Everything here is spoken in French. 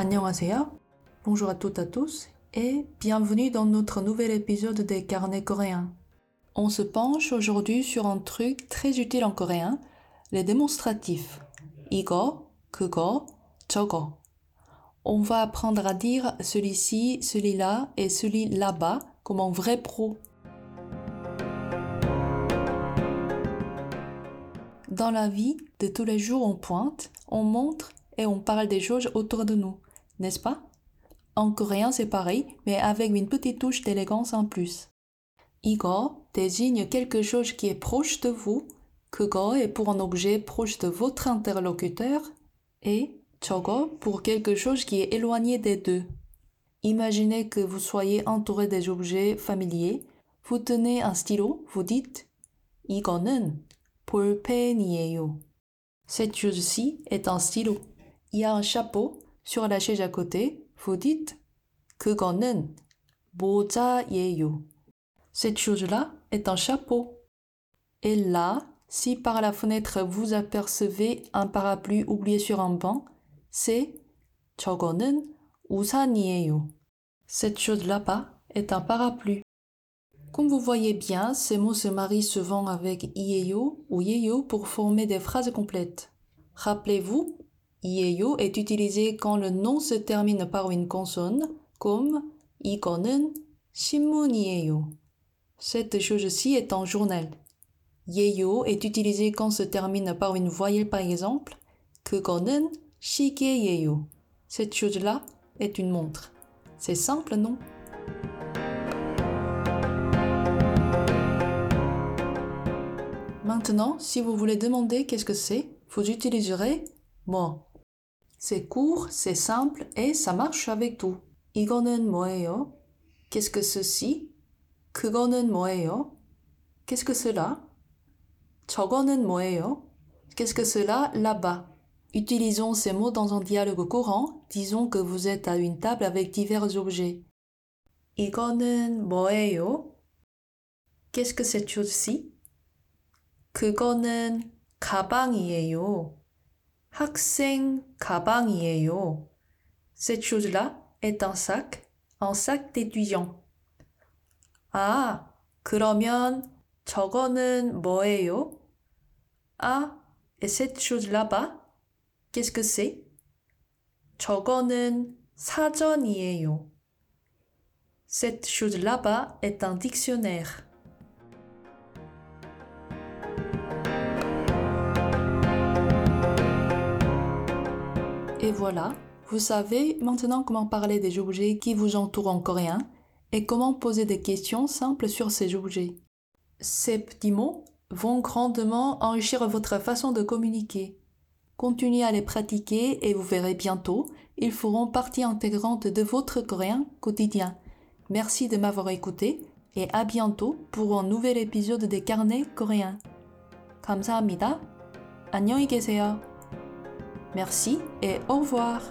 안녕하세요. Bonjour à toutes et à tous et bienvenue dans notre nouvel épisode des carnets coréens. On se penche aujourd'hui sur un truc très utile en coréen, les démonstratifs. 이거, 그거, 저거. On va apprendre à dire celui-ci, celui-là et celui là-bas comme un vrai pro. Dans la vie de tous les jours, on pointe, on montre et on parle des choses autour de nous, n'est-ce pas En coréen, c'est pareil, mais avec une petite touche d'élégance en plus. 이거 désigne quelque chose qui est proche de vous, 그거 est pour un objet proche de votre interlocuteur et 저거 pour quelque chose qui est éloigné des deux. Imaginez que vous soyez entouré des objets familiers, vous tenez un stylo, vous dites 이거는 볼펜이에요. Cette chose-ci est un stylo. Il y a un chapeau sur la chaise à côté, vous dites 그거는 모자예요. Cette chose-là est un chapeau. Et là, si par la fenêtre vous apercevez un parapluie oublié sur un banc, c'est 저거는 우산이에요. Cette chose là-bas est un parapluie. Comme vous voyez bien, ces mots se marient souvent avec i에요 ou 예요 pour former des phrases complètes. Rappelez-vous, i에요 est utilisé quand le nom se termine par une consonne, comme 이거는 신문이에요. Cette chose-ci est un journal. 예요 est utilisé quand se termine par une voyelle par exemple. 그거는 시계예요. Cette chose-là est une montre. C'est simple, non Maintenant, si vous voulez demander qu'est-ce que c'est, vous utiliserez 뭐. C'est court, c'est simple et ça marche avec tout. 이거는 뭐예요? Qu'est-ce que ceci? 그거는 뭐예요? Qu'est-ce que cela? 저거는 뭐예요? Qu'est-ce que cela là-bas? Utilisons ces mots dans un dialogue courant. Disons que vous êtes à une table avec divers objets. 이거는 뭐예요? Qu'est-ce que cette chose-ci? 그거는 가방이에요. 학생 가방이에요. Cette chose-là est un sac, un sac d'étudiant. 아, 그러면 저거는 뭐예요? Ah, et cette chose là-bas, qu'est-ce que c'est? 저거는 사전이에요. Cette chose là-bas est un dictionnaire. Et voilà, vous savez maintenant comment parler des objets qui vous entourent en coréen et comment poser des questions simples sur ces objets. Ces petits mots vont grandement enrichir votre façon de communiquer. Continuez à les pratiquer et vous verrez bientôt, ils feront partie intégrante de votre coréen quotidien. Merci de m'avoir écouté et à bientôt pour un nouvel épisode des carnets coréens. 감사합니다. 안녕히 계세요. Merci et au revoir.